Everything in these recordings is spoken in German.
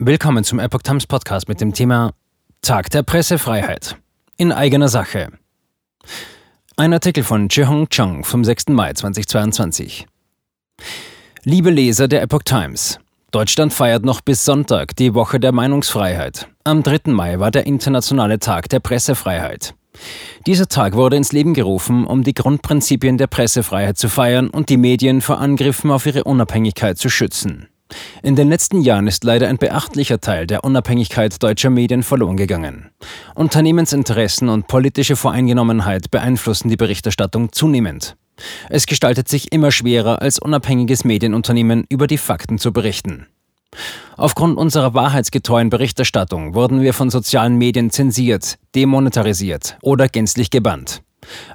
Willkommen zum Epoch Times Podcast mit dem Thema Tag der Pressefreiheit. In eigener Sache. Ein Artikel von Chihong Chung vom 6. Mai 2022. Liebe Leser der Epoch Times. Deutschland feiert noch bis Sonntag die Woche der Meinungsfreiheit. Am 3. Mai war der internationale Tag der Pressefreiheit. Dieser Tag wurde ins Leben gerufen, um die Grundprinzipien der Pressefreiheit zu feiern und die Medien vor Angriffen auf ihre Unabhängigkeit zu schützen. In den letzten Jahren ist leider ein beachtlicher Teil der Unabhängigkeit deutscher Medien verloren gegangen. Unternehmensinteressen und politische Voreingenommenheit beeinflussen die Berichterstattung zunehmend. Es gestaltet sich immer schwerer, als unabhängiges Medienunternehmen über die Fakten zu berichten. Aufgrund unserer wahrheitsgetreuen Berichterstattung wurden wir von sozialen Medien zensiert, demonetarisiert oder gänzlich gebannt.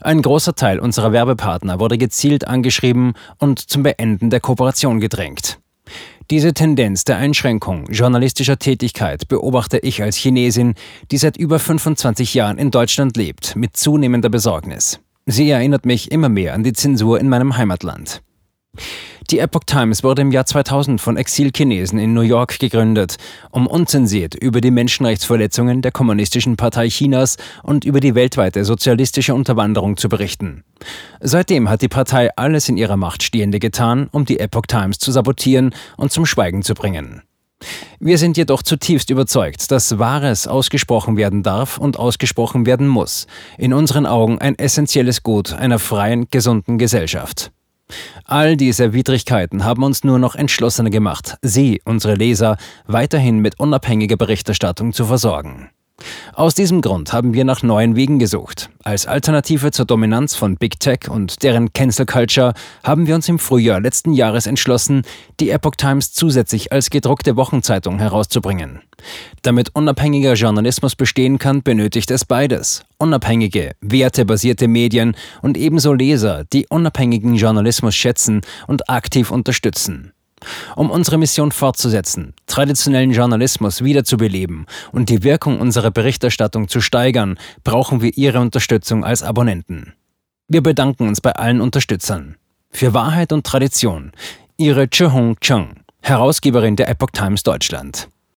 Ein großer Teil unserer Werbepartner wurde gezielt angeschrieben und zum Beenden der Kooperation gedrängt. Diese Tendenz der Einschränkung journalistischer Tätigkeit beobachte ich als Chinesin, die seit über 25 Jahren in Deutschland lebt, mit zunehmender Besorgnis. Sie erinnert mich immer mehr an die Zensur in meinem Heimatland. Die Epoch Times wurde im Jahr 2000 von Exilchinesen in New York gegründet, um unzensiert über die Menschenrechtsverletzungen der Kommunistischen Partei Chinas und über die weltweite sozialistische Unterwanderung zu berichten. Seitdem hat die Partei alles in ihrer Macht Stehende getan, um die Epoch Times zu sabotieren und zum Schweigen zu bringen. Wir sind jedoch zutiefst überzeugt, dass Wahres ausgesprochen werden darf und ausgesprochen werden muss. In unseren Augen ein essentielles Gut einer freien, gesunden Gesellschaft. All diese Widrigkeiten haben uns nur noch entschlossener gemacht, Sie, unsere Leser, weiterhin mit unabhängiger Berichterstattung zu versorgen. Aus diesem Grund haben wir nach neuen Wegen gesucht. Als Alternative zur Dominanz von Big Tech und deren Cancel Culture haben wir uns im Frühjahr letzten Jahres entschlossen, die Epoch Times zusätzlich als gedruckte Wochenzeitung herauszubringen. Damit unabhängiger Journalismus bestehen kann, benötigt es beides. Unabhängige, wertebasierte Medien und ebenso Leser, die unabhängigen Journalismus schätzen und aktiv unterstützen. Um unsere Mission fortzusetzen, traditionellen Journalismus wiederzubeleben und die Wirkung unserer Berichterstattung zu steigern, brauchen wir Ihre Unterstützung als Abonnenten. Wir bedanken uns bei allen Unterstützern. Für Wahrheit und Tradition, Ihre Chihong Chung, Herausgeberin der Epoch Times Deutschland.